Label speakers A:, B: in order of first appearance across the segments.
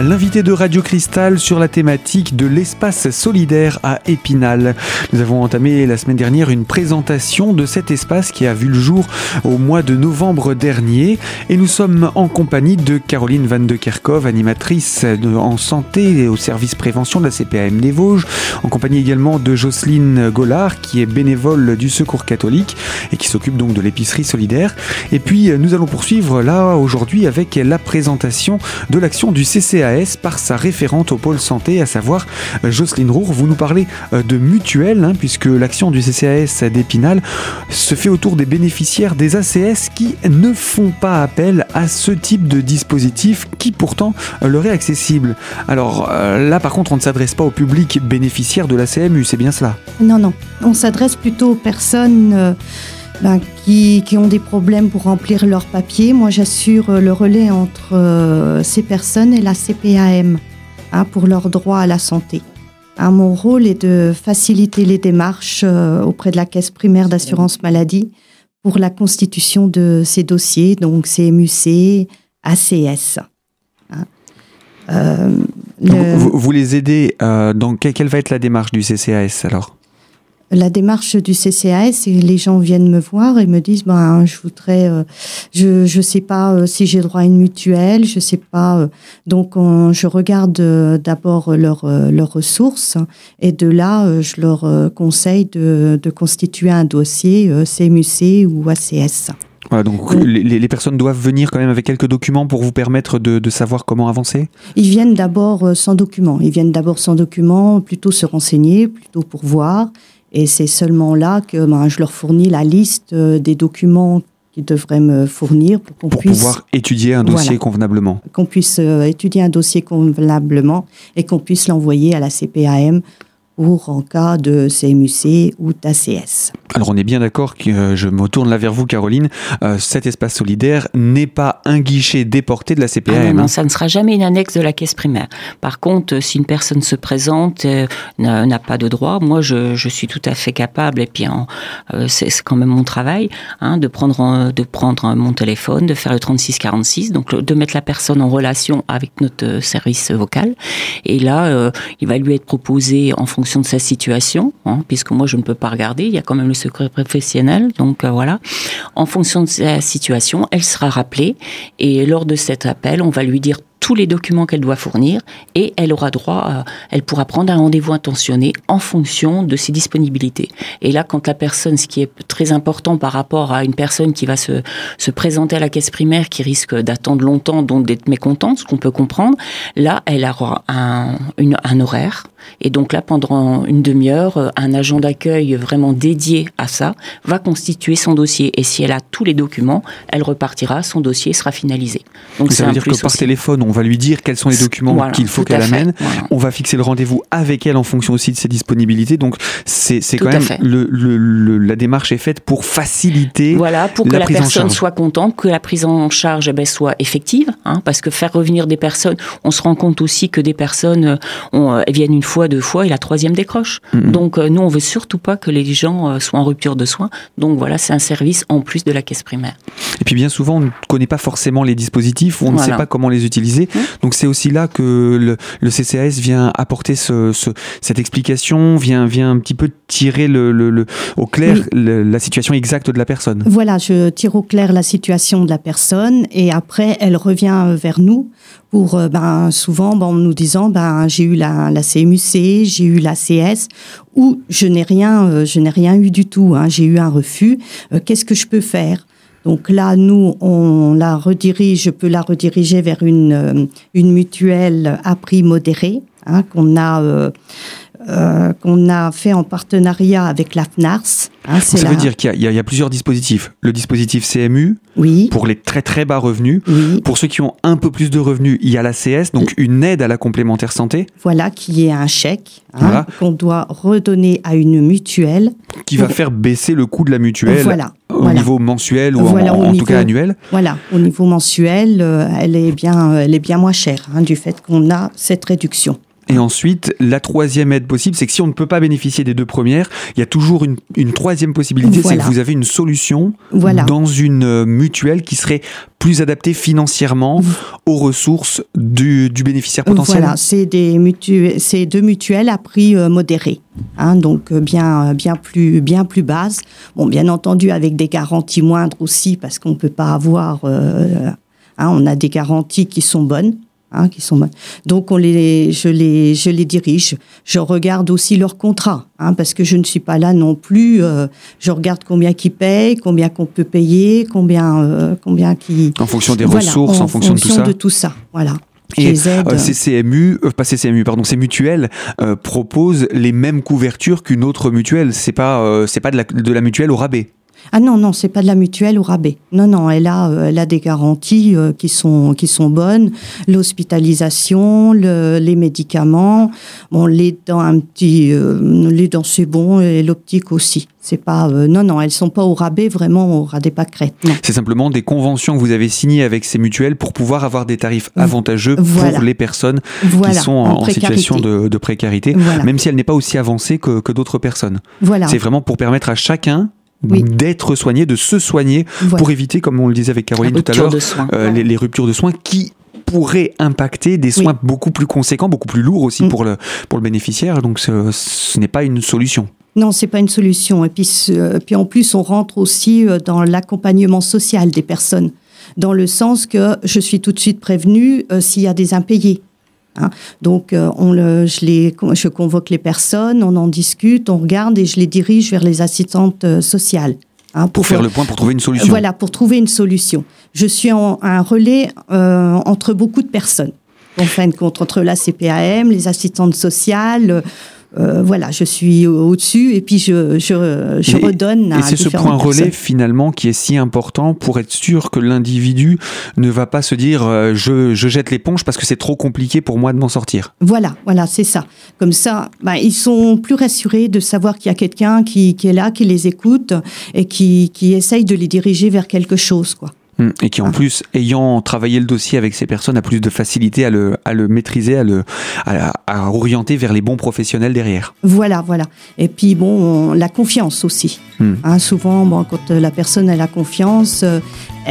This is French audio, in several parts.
A: l'invité de Radio Cristal sur la thématique de l'espace solidaire à Épinal. Nous avons entamé la semaine dernière une présentation de cet espace qui a vu le jour au mois de novembre dernier et nous sommes en compagnie de Caroline Van de Kerkhoff, animatrice en santé au service prévention de la CPAM des Vosges, en compagnie également de Jocelyne Gollard qui est bénévole du Secours catholique et qui s'occupe donc de l'épicerie solidaire. Et puis nous allons poursuivre là aujourd'hui avec la présentation de l'action du Par sa référente au pôle santé, à savoir euh, Jocelyne Roure. Vous nous parlez euh, de mutuelle, hein, puisque l'action du CCAS d'Épinal se fait autour des bénéficiaires des ACS qui ne font pas appel à ce type de dispositif qui pourtant euh, leur est accessible. Alors là par contre on ne s'adresse pas au public bénéficiaire de la CMU, c'est bien cela?
B: Non, non, on s'adresse plutôt aux personnes... Ben, qui, ont des problèmes pour remplir leurs papiers. Moi, j'assure euh, le relais entre euh, ces personnes et la CPAM hein, pour leur droit à la santé. Hein, mon rôle est de faciliter les démarches euh, auprès de la caisse primaire d'assurance maladie pour la constitution de ces dossiers, donc CMUC, ACS.
A: Hein. vous, les aidez, dans quelle va être la démarche du CCAS alors?
B: La démarche du CCAS, et les gens viennent me voir et me disent ben je voudrais, euh, je je sais pas euh, si j'ai droit à une mutuelle, je sais pas. Euh. donc je regarde d'abord leurs leurs ressources et de là je leur conseille de, de constituer un dossier CMUC ou ACS.
A: Voilà, donc les, les, personnes doivent venir quand même avec quelques documents pour vous permettre de, de savoir comment avancer?
B: Ils viennent d'abord sans documents. Ils viennent d'abord sans documents, plutôt se renseigner, plutôt pour voir. Et c'est seulement là que ben, je leur fournis la liste euh, des documents qu'ils devraient me fournir
A: pour qu'on puisse pouvoir étudier un dossier convenablement.
B: Qu'on puisse euh, étudier un dossier convenablement et qu'on puisse l'envoyer à la CPAM pour en cas de CMUC ou d'ACS.
A: Alors on est bien d'accord que euh, je me tourne là vers vous Caroline, euh, cet espace solidaire n'est pas un guichet déporté de la CPAM. Ah
C: non, hein. ça ne sera jamais une annexe de la caisse primaire. Par contre, si une personne se présente, euh, n'a pas de droit, moi je, je, suis tout à fait capable, et puis c'est quand même mon travail, hein, de, prendre, de prendre mon téléphone, de faire le 3646, donc de mettre la personne en relation avec notre service vocal. Et là, il va lui être proposé en fonction de sa situation, hein, puisque moi je ne peux pas regarder, il y a quand même le secret professionnel, donc euh, voilà. En fonction de sa situation, elle sera rappelée et lors de cet appel, on va lui dire tous les documents qu'elle doit fournir et elle aura droit, à, elle pourra prendre un rendez-vous intentionné en fonction de ses disponibilités. Et là, quand la personne, ce qui est très important par rapport à une personne qui va se, se présenter à la caisse primaire, qui risque d'attendre longtemps, donc d'être mécontente, ce qu'on peut comprendre, là, elle aura un, une, un horaire. Et donc là, pendant une demi-heure, un agent d'accueil vraiment dédié à ça va constituer son dossier. Et si elle a tous les documents, elle repartira, son dossier sera finalisé.
A: Donc ça veut dire que par téléphone, on va lui dire quels sont les documents qu'il faut qu'elle amène. On va fixer le rendez-vous avec elle en fonction aussi de ses disponibilités. Donc c'est quand même le, le, la démarche est faite pour faciliter
C: voilà pour que la, personne soit contente, que la prise en charge eh ben, soit effective, hein, parce que faire revenir des personnes, on se rend compte aussi que des personnes euh, on, euh, viennent une fois, deux fois et la troisième décroche. Mm-hmm. Donc euh, nous on veut surtout pas que les gens soient en rupture de soins. Donc voilà c'est un service en plus de la caisse primaire.
A: Et puis bien souvent on ne connaît pas forcément les dispositifs on ne sait pas comment les utiliser. Mmh. Donc c'est aussi là que le, CCAS vient apporter cette explication, vient, vient un petit peu tirer le, au clair la situation exacte de la personne.
B: Voilà, je tire au clair la situation de la personne et après elle revient vers nous pour euh, ben, souvent ben, en nous disant ben, j'ai eu la, la CMUC, j'ai eu la CS ou je n'ai rien, euh, je n'ai rien eu du tout, hein, j'ai eu un refus, euh, qu'est-ce que je peux faire? Donc là, nous, on la redirige, je peux la rediriger vers une, euh, une mutuelle à prix modéré, hein, qu'on a, euh, qu'on a fait en partenariat avec la FNARS.
A: Hein, ça veut dire qu'il y, y, a plusieurs dispositifs. Le dispositif CMU,
B: oui.
A: pour les très très bas revenus.
B: Oui.
A: Pour ceux qui ont un peu plus de revenus, il y a la CS, donc une aide à la complémentaire santé.
B: Voilà, qui est un chèque hein, qu'on doit redonner à une mutuelle.
A: Qui va faire baisser le coût de la mutuelle.
B: Voilà
A: au niveau mensuel ou en, tout cas annuel
B: Voilà, au niveau mensuel, euh, elle, est bien, elle est bien moins chère hein, du fait qu'on a cette réduction.
A: Et ensuite, la troisième aide possible, c'est que si on ne peut pas bénéficier des deux premières, il y a toujours une, une troisième possibilité, c'est que vous avez une solution dans une euh, mutuelle qui serait plus adaptée financièrement aux ressources du, du bénéficiaire potentiel.
B: Voilà, c'est des mutuelles, c'est deux mutuelles à prix euh, modéré, hein, donc euh, bien, bien plus, bien plus basse. Bon, bien entendu avec des garanties moindres aussi, parce qu'on peut pas avoir, hein, on a des garanties qui sont bonnes. Hein, qui sont donc on les, je les, je les dirige. Je regarde aussi leur contrat, hein, parce que je ne suis pas là non plus. Euh, je regarde combien qui payent, combien qu'on peut payer, combien, euh, combien qui.
A: En fonction des ressources, en, fonction, de tout ça.
B: de tout ça, voilà.
A: Et euh, ces CMU, pas ces CMU, pardon, ces mutuelles proposent les mêmes couvertures qu'une autre mutuelle. C'est pas, c'est pas de la, de la mutuelle au rabais.
B: Ah non, non, c'est pas de la mutuelle au rabais. Non, non, elle a, euh, elle a des garanties euh, qui, sont, qui sont bonnes. L'hospitalisation, le, les médicaments, bon, les dents, un petit, euh, les dents c'est bon, et l'optique aussi. C'est pas, non, non, elles sont pas au rabais, vraiment au rabais pas crête.
A: C'est simplement des conventions que vous avez signées avec ces mutuelles pour pouvoir avoir des tarifs avantageux pour les personnes qui sont en, situation de, précarité, même si elle n'est pas aussi avancée que, que d'autres personnes.
B: Voilà.
A: C'est vraiment pour permettre à chacun d'être soigné, de se soigner pour éviter, comme on le disait avec Caroline tout à l'heure, euh, les, ruptures de soins qui pourraient impacter des soins beaucoup plus conséquents, beaucoup plus lourds aussi mm. pour, le, pour le bénéficiaire. Donc ce, ce n'est pas une solution.
B: Non, c'est pas une solution. Et puis, puis en plus, on rentre aussi euh, dans l'accompagnement social des personnes, dans le sens que je suis tout de suite prévenue euh, s'il y a des impayés. Hein. Donc, euh, on le, je, les, je convoque les personnes, on en discute, on regarde et je les dirige vers les assistantes euh, sociales.
A: Hein, pour, faire le point, pour trouver une solution.
B: Voilà, pour trouver une solution. Je suis en, un relais euh, entre beaucoup de personnes. En fin de compte, entre la CPAM, les assistantes sociales, euh, voilà, je suis au-dessus et puis je, je, je redonne.
A: Et c'est ce point relais finalement qui est si important pour être sûr que l'individu ne va pas se dire euh, je, je, jette l'éponge parce que c'est trop compliqué pour moi de m'en sortir.
B: Voilà, voilà, c'est ça. Comme ça, bah, ils sont plus rassurés de savoir qu'il y a quelqu'un qui, qui, est là, qui les écoute et qui, qui essaye de les diriger vers quelque chose, quoi.
A: Mm. Et qui en plus, ayant travaillé le dossier avec ces personnes, a plus de facilité à le, à le maîtriser, à le à, orienter vers les bons professionnels derrière.
B: Voilà, voilà. Et puis bon, la confiance aussi. Mm. Hein, souvent, bon, quand la personne a la confiance, euh,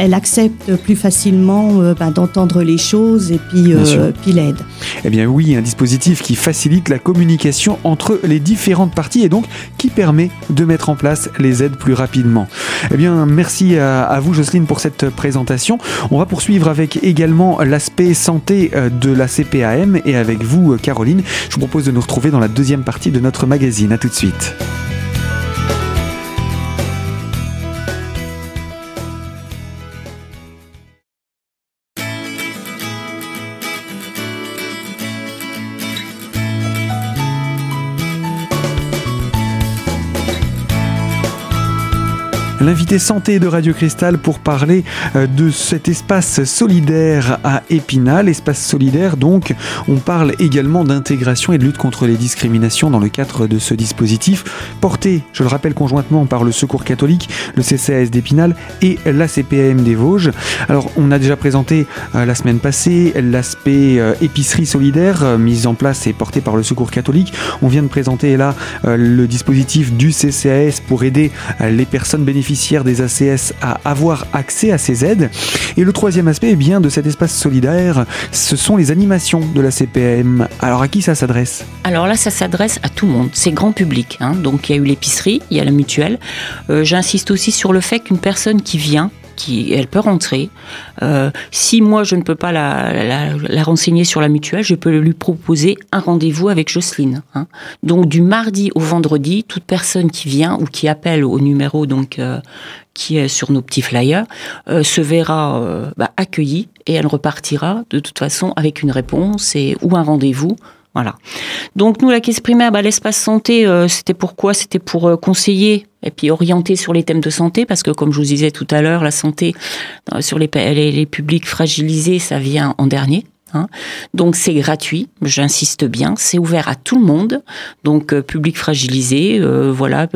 B: elle accepte plus facilement euh, bah, d'entendre les choses et puis, euh, puis l'aide.
A: Eh bien oui, un dispositif qui facilite la communication entre les différentes parties et donc qui permet de mettre en place les aides plus rapidement. Eh bien merci à, vous Jocelyne pour cette présentation. On va poursuivre avec également l'aspect santé euh, de la CPAM et avec vous Caroline. Je vous propose de nous retrouver dans la deuxième partie de notre magazine. A tout de suite. L'invité santé de Radio Cristal pour parler euh, de cet espace solidaire à Épinal. Espace solidaire, donc, on parle également d'intégration et de lutte contre les discriminations dans le cadre de ce dispositif, porté, je le rappelle, conjointement par le Secours catholique, le CCAS d'Épinal et la CPAM des Vosges. Alors, on a déjà présenté euh, la semaine passée l'aspect euh, épicerie solidaire mise en place et porté par le Secours catholique. On vient de présenter là le dispositif du CCAS pour aider les personnes bénéficiaires des ACS à avoir accès à ces aides. Et le troisième aspect eh bien, de cet espace solidaire, ce sont les animations de la CPM. Alors à qui ça s'adresse?
C: Alors là, ça s'adresse à tout le monde, c'est grand public. Hein. Donc il y a eu l'épicerie, il y a la mutuelle. Euh, j'insiste aussi sur le fait qu'une personne qui vient elle peut rentrer. Euh, si moi je ne peux pas la, renseigner sur la mutuelle, je peux lui proposer un rendez-vous avec Jocelyne. Hein. Donc du mardi au vendredi, toute personne qui vient ou qui appelle au numéro donc euh, qui est sur nos petits flyers euh, se verra bah, accueillie et elle repartira de toute façon avec une réponse et ou un rendez-vous voilà. Donc nous, la caisse primaire, bah, l'espace santé, euh, c'était pourquoi C'était pour euh, conseiller et puis orienter sur les thèmes de santé, parce que comme je vous disais tout à l'heure, la santé euh, sur les, les, publics fragilisés, ça vient en dernier. Hein. Donc c'est gratuit, j'insiste bien, c'est ouvert à tout le monde, donc public fragilisé, voilà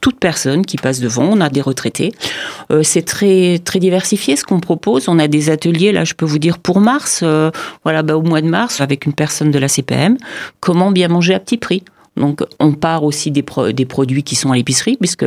C: toute personne qui passe devant. On a des retraités. Euh, c'est très très diversifié ce qu'on propose. On a des ateliers là, je peux vous dire pour mars, euh, voilà, bah, au mois de mars, avec une personne de la CPM, comment bien manger à petit prix? Donc, on part aussi des, des produits qui sont à l'épicerie, puisque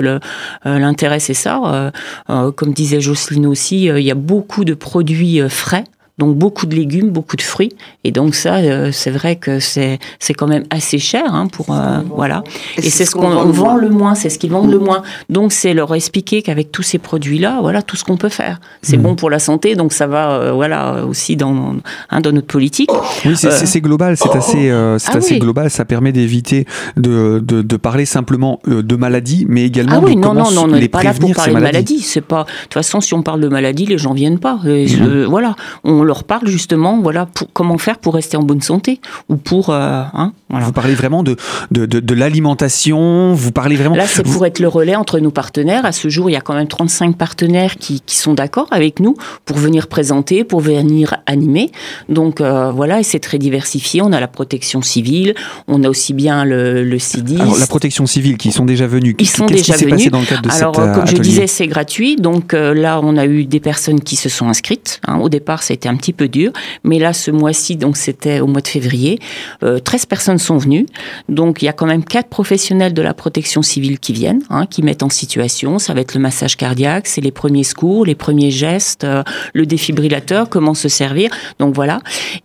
C: l'intérêt, c'est ça. comme disait Jocelyne aussi, il y a beaucoup de produits frais donc beaucoup de légumes, beaucoup de fruits. Et donc ça, euh, c'est vrai que c'est c'est quand même assez cher hein, pour euh, voilà. Et, c'est ce qu'on vend le moins, c'est ce qu'ils vendent le moins. Donc c'est leur expliquer qu'avec tous ces produits-là, voilà tout ce qu'on peut faire. C'est hmm. bon pour la santé, donc ça va euh, voilà aussi dans hein, dans notre politique.
A: Oui, c'est global, c'est assez c'est ah assez global. Ça permet d'éviter de, de, de parler simplement de maladies, mais également ah oui, de non, comment non, non, on n'est pas là pour parler de maladies.
C: C'est pas de toute façon si on parle de maladies, les gens viennent pas. Hmm. voilà, on on leur parle justement, voilà, pour, comment faire pour rester en bonne santé ou pour. Euh, hein,
A: Vous parlez vraiment de, de, de, l'alimentation, vous parlez vraiment.
C: Là, c'est pour être le relais entre nos partenaires. À ce jour, il y a quand même 35 partenaires qui, qui sont d'accord avec nous pour venir présenter, pour venir animer. Donc euh, voilà, et c'est très diversifié. On a la protection civile, on a aussi bien le, le CIDIS.
A: Alors, la protection civile, qui sont déjà venus.
C: Ils sont déjà venus. Passé dans le cadre de Alors, euh, comme je disais, c'est gratuit. Donc là, on a eu des personnes qui se sont inscrites. Hein. Au départ, c'était un petit peu dur. Mais là, ce mois-ci, donc c'était au mois de février, 13 euh, personnes sont venues. Donc il y a quand même quatre professionnels de la protection civile qui viennent, hein, qui mettent en situation. Ça va être le massage cardiaque, c'est les premiers secours, les premiers gestes, euh, le défibrillateur, comment se servir. Donc voilà.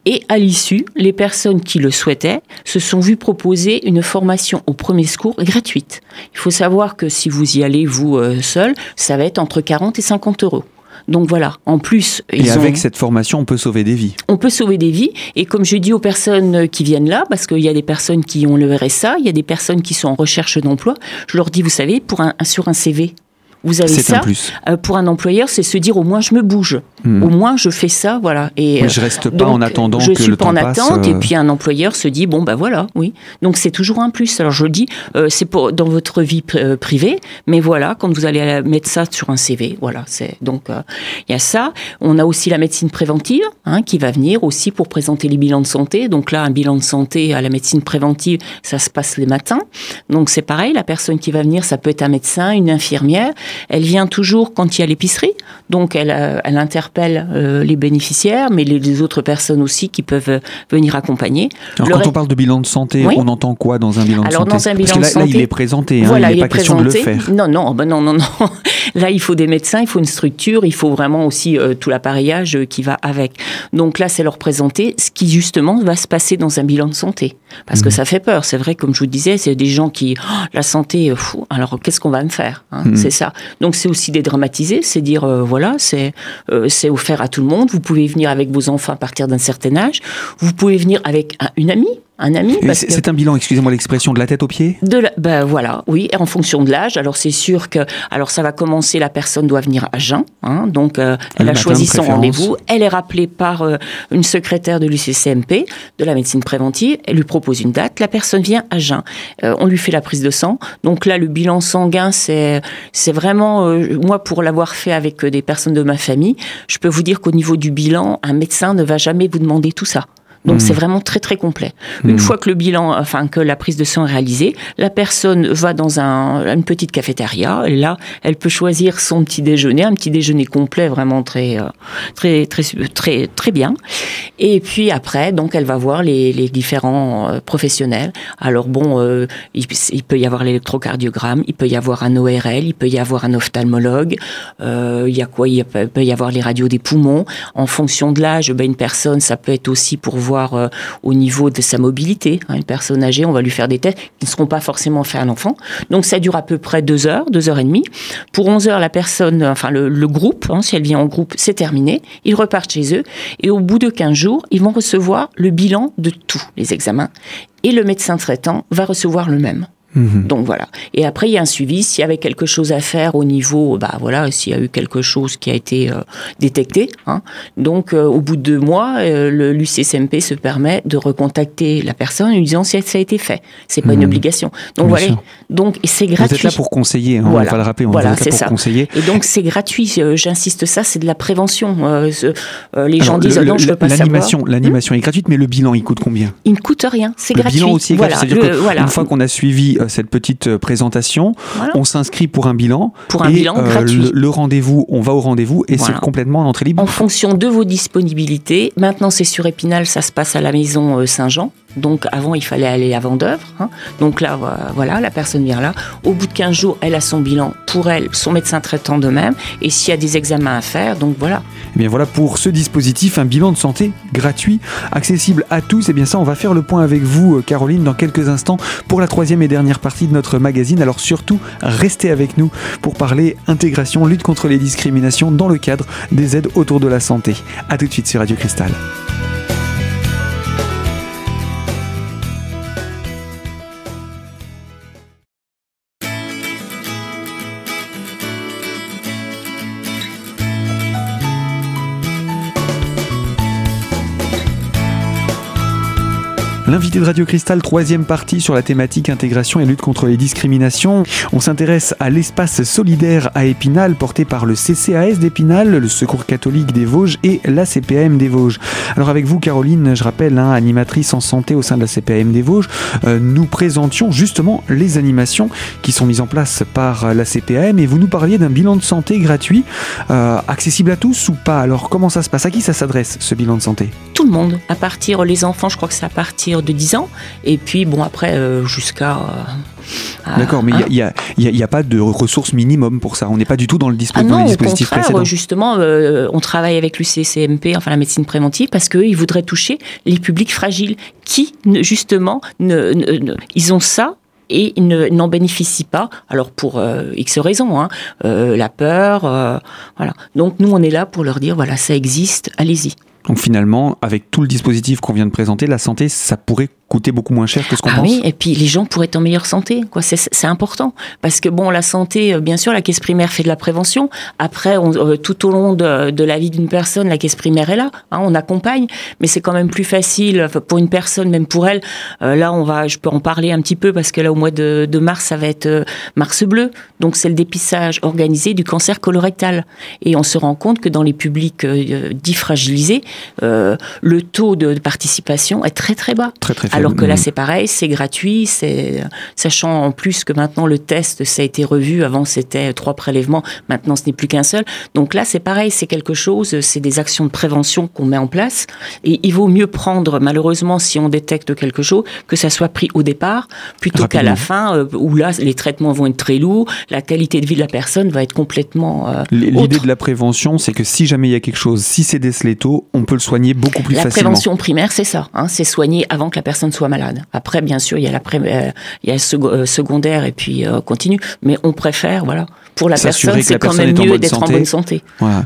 C: Et à l'issue, les personnes qui le souhaitaient se sont vues proposer une formation au premier secours gratuite. Il faut savoir que si vous y allez vous euh, seul, ça va être entre 40 et 50 euros. Donc voilà, en plus...
A: Et avec cette formation, on peut sauver des vies.
C: On peut sauver des vies. Et comme je dis aux personnes qui viennent là, parce qu'il y a des personnes qui ont le RSA, il y a des personnes qui sont en recherche d'emploi, je leur dis, vous savez, pour un, sur un CV, vous avez ça. Euh, pour un employeur, c'est se dire au moins je me bouge, hmm. au moins je fais ça, voilà.
A: Et je reste pas en attendant
C: je
A: que
C: suis
A: le
C: pas
A: en
C: attente. Et euh. puis un employeur se dit bon bah voilà, oui. Donc c'est toujours un plus. Alors je dis euh, c'est pour dans votre vie privée, mais voilà quand vous allez mettre ça sur un CV, voilà. C'est donc il y a ça. On a aussi la médecine préventive hein, qui va venir aussi pour présenter les bilans de santé. Donc là un bilan de santé à la médecine préventive, ça se passe les matins. Donc c'est pareil, la personne qui va venir, ça peut être un médecin, une infirmière. Elle vient toujours quand il y a l'épicerie, donc elle, euh, elle interpelle euh, les bénéficiaires, mais les, autres personnes aussi qui peuvent euh, venir accompagner.
A: Alors quand on parle de bilan de santé, on entend quoi dans un bilan
C: Alors,
A: de santé
C: dans un bilan Parce
A: que là, il est présenté, hein, voilà, il n'est pas question de le faire.
C: Non, non, ben non, non, non. Là, il faut des médecins, il faut une structure, il faut vraiment aussi tout l'appareillage qui va avec. Donc là, c'est leur présenter ce qui justement va se passer dans un bilan de santé, parce que mmh. ça fait peur. C'est vrai, comme je vous disais, c'est des gens qui oh, la santé, fou. Alors qu'est-ce qu'on va me faire hein, mmh. C'est ça. Donc c'est aussi dédramatiser, c'est dire euh, voilà, c'est euh, c'est offert à tout le monde. Vous pouvez venir avec vos enfants à partir d'un certain âge. Vous pouvez venir avec une amie un ami.
A: C'est un bilan, excusez-moi l'expression, de la tête aux pieds?
C: De ben voilà, oui, en fonction de l'âge. Alors c'est sûr que, alors ça va commencer, la personne doit venir à jeun, hein, donc euh, elle a choisi son rendez-vous, elle est rappelée par euh, une secrétaire de l'UCCMP, de la médecine préventive, elle lui propose une date, la personne vient à jeun, euh, on lui fait la prise de sang. Donc là, le bilan sanguin, c'est c'est vraiment, moi pour l'avoir fait avec des personnes de ma famille, je peux vous dire qu'au niveau du bilan, un médecin ne va jamais vous demander tout ça. Donc c'est hmm. vraiment très très complet. Une hmm. fois que le bilan, enfin que la prise de sang est réalisée, la personne va dans un, une petite cafétéria et là, elle peut choisir son petit déjeuner, un petit déjeuner complet, vraiment très euh, très très très très bien. Et puis après, donc elle va voir les, les différents euh, professionnels. Alors bon, euh, il, peut y avoir l'électrocardiogramme, il peut y avoir un ORL, il peut y avoir un ophtalmologue. il y a quoi Il peut y avoir les radios des poumons. En fonction de l'âge, ben, une personne, ça peut être aussi pour voir euh, au niveau de sa mobilité. Hein, une personne âgée, on va lui faire des tests qui ne seront pas forcément faits à l'enfant. Donc ça dure à peu près deux heures, deux heures et demie. Pour 11 heures, la personne, enfin le, groupe, hein, si elle vient en groupe, c'est terminé. Ils repartent chez eux et au bout de 15 jours, ils vont recevoir le bilan de tous les examens et le médecin traitant va recevoir le même. Mhm. Donc voilà. Et après, il y a un suivi. S'il y avait quelque chose à faire au niveau, bah voilà, s'il y a eu quelque chose qui a été euh, détecté. Hein. Donc, euh, au bout de deux mois, euh, le l'UCSMP se permet de recontacter la personne en lui disant si ça a été fait. C'est pas une mhm. obligation. Donc voilà. Donc c'est gratuit. Vous
A: êtes là pour conseiller. Hein, voilà. On va le rappeler. On voilà, c'est ça. Conseiller.
C: Et donc c'est gratuit. J'insiste ça, c'est de la prévention. les gens disent non, je veux pas
A: savoir. L'animation est gratuite, mais le bilan, il coûte combien?
C: Il ne coûte rien. C'est
A: gratuit. Le bilan aussi est gratuit. Voilà. Une fois qu'on a suivi cette petite présentation. On s'inscrit pour un bilan.
C: Pour un bilan gratuit.
A: Le, rendez-vous, on va au rendez-vous et c'est complètement en entrée libre.
C: En fonction de vos disponibilités. Maintenant, c'est sur Épinal, ça se passe à la maison Saint-Jean. Donc avant, il fallait aller à Vendœuvre. Hein. Donc là, voilà, la personne vient là. Au bout de 15 jours, elle a son bilan pour elle, son médecin traitant de même. Et s'il y a des examens à faire, donc voilà.
A: Et eh bien voilà pour ce dispositif, un bilan de santé gratuit, accessible à tous. Et eh bien ça, on va faire le point avec vous, euh, Caroline, dans quelques instants pour la troisième et dernière partie de notre magazine. Alors surtout, restez avec nous pour parler intégration, lutte contre les discriminations dans le cadre des aides autour de la santé. A tout de suite sur Radio Cristal. L'invité de Radio Cristal, troisième partie sur la thématique intégration et lutte contre les discriminations. On s'intéresse à l'espace solidaire à Épinal porté par le CCAS d'Épinal, le Secours catholique des Vosges et la CPAM des Vosges. Alors avec vous Caroline, je rappelle, hein, animatrice en santé au sein de la CPAM des Vosges, euh, nous présentions justement les animations qui sont mises en place par la CPAM et vous nous parliez d'un bilan de santé gratuit, euh, accessible à tous ou pas Alors comment ça se passe? À qui ça s'adresse ce bilan de santé?
C: Tout le monde, à partir les enfants, je crois que c'est à partir de 10 ans. Et puis, bon, après, euh, jusqu'à.
A: Euh, D'accord, mais il n'y a, a, a, pas de ressources minimum pour ça. On n'est pas du tout dans le, dispo ah
C: non,
A: le dispositif précédent.
C: Justement, euh, on travaille avec l'UCCMP, enfin la médecine préventive, parce qu'ils voudraient toucher les publics fragiles qui, justement, ne, ils ont ça, et n'en bénéficient pas. Alors pour X raisons, hein, la peur, voilà. Donc nous on est là pour leur dire voilà ça existe, allez-y.
A: Donc finalement, avec tout le dispositif qu'on vient de présenter, la santé, ça pourrait coûter beaucoup moins cher que ce qu'on
C: ah
A: pense.
C: Oui, et puis les gens pourraient être en meilleure santé. Quoi, c'est important parce que bon, la santé, euh, bien sûr, la caisse primaire fait de la prévention. Après, euh, tout au long de, la vie d'une personne, la caisse primaire est là. Hein, on accompagne, mais c'est quand même plus facile pour une personne, même pour elle. Euh, là, on va, je peux en parler un petit peu parce que là, au mois de, mars, ça va être mars bleu. Donc, c'est le dépistage organisé du cancer colorectal. Et on se rend compte que dans les publics dits fragilisés, le taux de, participation est très très bas.
A: Très très
C: alors que là, mm. c'est pareil, c'est gratuit, c'est sachant en plus que maintenant le test, ça a été revu. Avant, c'était trois prélèvements, maintenant ce n'est plus qu'un seul. Donc là, c'est pareil, c'est quelque chose, c'est des actions de prévention qu'on met en place. Et il vaut mieux prendre, malheureusement, si on détecte quelque chose, que ça soit pris au départ, plutôt qu'à la fin, euh, où là, les traitements vont être très lourds, la qualité de vie de la personne va être complètement. Euh,
A: L'idée de la prévention, c'est que si jamais il y a quelque chose, si c'est décelé tôt, on peut le soigner beaucoup plus facilement.
C: La prévention primaire, c'est ça, hein, c'est soigner avant que la personne soit malade. Après, bien sûr, il y a, la euh, il y a le euh, secondaire et puis euh, continue, mais on préfère, voilà, pour la personne, c'est quand même mieux d'être en bonne santé.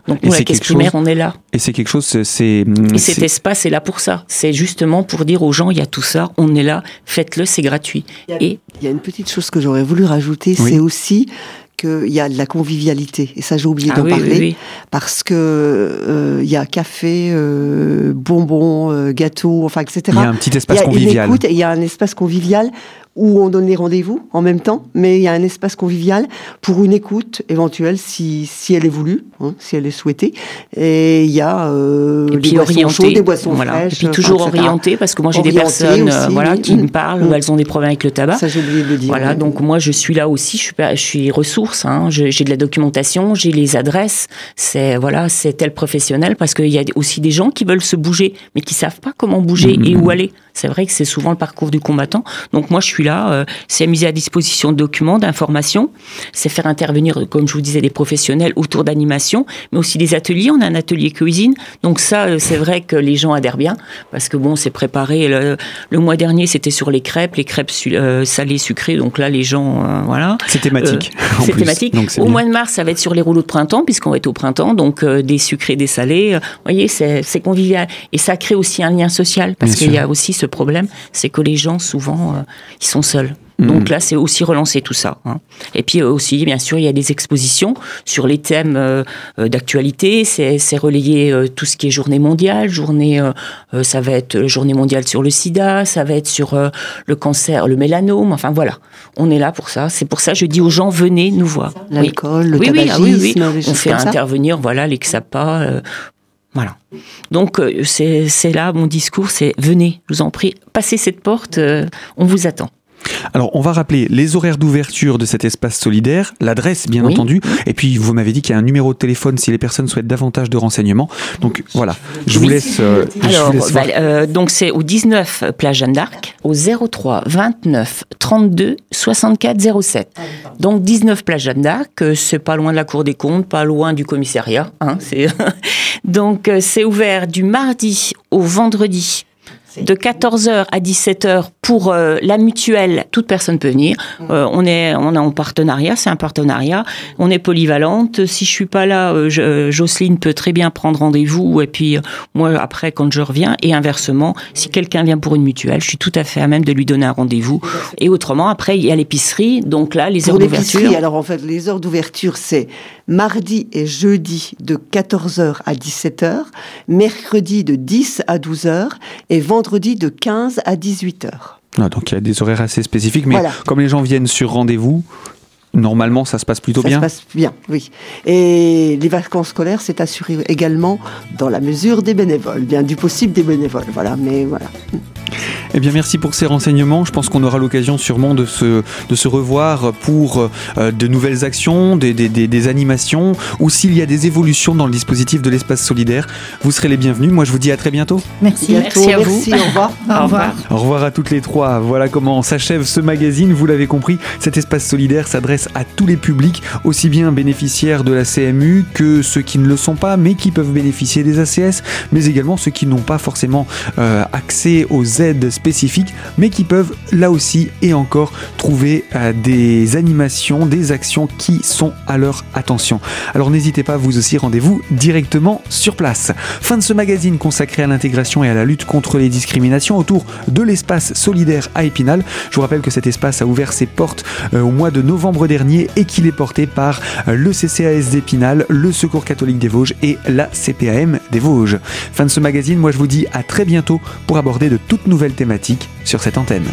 C: Donc nous, la caisse primaire, on est là.
A: Et c'est quelque chose, c'est...
C: Et cet espace est là pour ça. C'est justement pour dire aux gens, il y a tout ça, on est là, faites-le, c'est gratuit.
D: Il y, a, et... il y a une petite chose que j'aurais voulu rajouter, c'est aussi qu'il y a de la convivialité. Et ça, j'ai oublié ah d'en parler. Parce que euh, il y a café, euh, bonbons, euh, gâteaux, enfin, etc.
A: Il y a un petit espace convivial.
D: Il y a un espace convivial où on donne les rendez-vous en même temps, mais il y a un espace convivial pour une écoute éventuelle si, si elle est voulue, hein, si elle est souhaitée. Et il y a euh, des boissons chaudes, des boissons fraîches.
C: Et puis toujours orienté, parce que moi j'ai des personnes euh, voilà, qui me parlent, où mm. elles ont des problèmes avec le tabac.
D: Ça j'ai oublié de dire.
C: Voilà, donc moi je suis là aussi, je suis, je suis ressource, hein, j'ai de la documentation, j'ai les adresses, c'est voilà, c'est tel professionnel, parce qu'il y a aussi des gens qui veulent se bouger, mais qui savent pas comment bouger mm, et mm, où aller. C'est vrai que c'est souvent le parcours du combattant. Donc moi je suis là, euh, c'est mise à disposition de documents, d'informations, c'est faire intervenir, comme je vous disais, des professionnels autour d'animation, mais aussi des ateliers. On a un atelier cuisine, donc ça, euh, c'est vrai que les gens adhèrent bien, parce que bon, c'est préparé. Le, mois dernier, c'était sur les crêpes, les crêpes euh, salées, sucrées, donc là, les gens, voilà.
A: C'est thématique.
C: c'est thématique. au mois de mars, ça va être sur les rouleaux de printemps, puisqu'on va être au printemps, donc des sucrés, des salés. vous voyez, c'est convivial. Et ça crée aussi un lien social, parce qu'il y a aussi ce problème, c'est que les gens, souvent, ils sont seuls. Mm. Donc là, c'est aussi relancer tout ça. Hein. Et puis euh, aussi, bien sûr, il y a des expositions sur les thèmes euh, euh, d'actualité. C'est relayer tout ce qui est journée mondiale. Journée, ça va être journée mondiale sur le sida, ça va être sur le cancer, le mélanome. Enfin voilà, on est là pour ça. C'est pour ça que je dis aux gens, venez nous voir.
D: L'alcool, le tabagisme,
C: oui, oui, On fait intervenir, voilà, les XAPA. Voilà. Donc c'est là mon discours, c'est venez, je vous en prie, passez cette porte, on vous attend.
A: Alors, on va rappeler les horaires d'ouverture de cet espace solidaire, l'adresse, bien
C: Oui.
A: entendu, et puis vous m'avez dit qu'il y a un numéro de téléphone si les personnes souhaitent davantage de renseignements. Donc voilà, je vous
C: Oui.
A: laisse. euh, je
C: Alors,
A: vous laisse voir.
C: bah, euh, donc c'est au 19 place Jeanne d'Arc, au 03 29 32 64 07. Donc 19 place Jeanne d'Arc, euh, c'est pas loin de la Cour des comptes, pas loin du commissariat. Hein, c'est donc euh, c'est ouvert du mardi au vendredi. De 14h à 17h pour euh, la mutuelle, toute personne peut venir. Euh, on est on est en partenariat, c'est un partenariat. On est polyvalente. Si je suis pas là, euh, je- euh, Jocelyne peut très bien prendre rendez-vous et puis euh, moi après quand je reviens et inversement, si quelqu'un vient pour une mutuelle, je suis tout à fait à même de lui donner un rendez-vous. Et autrement après il y a l'épicerie, donc là les heures d'ouverture.
D: alors en fait, les heures d'ouverture, c'est mardi et jeudi de 14h à 17h, mercredi de 10 à 12h et vendredi de 15 à 18h.
A: Ah, donc il y a des horaires assez spécifiques, mais
D: Voilà.
A: comme les gens viennent sur rendez-vous, normalement ça se passe plutôt
D: Ça
A: bien.
D: se passe bien, oui. Et les vacances scolaires, c'est assuré également dans la mesure des bénévoles, bien du possible des bénévoles, voilà. Mais voilà.
A: Eh bien, merci pour ces renseignements. Je pense qu'on aura l'occasion sûrement de se, de se revoir pour euh, de nouvelles actions, des, des- des- des animations, ou s'il y a des évolutions dans le dispositif de l'espace solidaire. Vous serez les bienvenus. Moi, je vous dis à très bientôt.
B: Merci.
D: Bientôt,
C: Merci à vous.
D: merci, au revoir.
B: Au revoir.
A: Au revoir à toutes les trois. Voilà comment s'achève ce magazine. Vous l'avez compris, cet espace solidaire s'adresse à tous les publics, aussi bien bénéficiaires de la CMU que ceux qui ne le sont pas, mais qui peuvent bénéficier des ACS, mais également ceux qui n'ont pas forcément euh, accès aux aides spécifiques, mais qui peuvent là aussi et encore trouver euh, des animations, des actions qui sont à leur attention. Alors n'hésitez pas, vous aussi, rendez-vous directement sur place. Fin de ce magazine consacré à l'intégration et à la lutte contre les discriminations autour de l'espace solidaire à Épinal. Je vous rappelle que cet espace a ouvert ses portes euh, au mois de novembre dernier et qu'il est porté par euh, le CCAS d'Épinal, le Secours catholique des Vosges et la CPAM des Vosges. Fin de ce magazine, moi je vous dis à très bientôt pour aborder de toutes nouvelles thématiques sur cette antenne.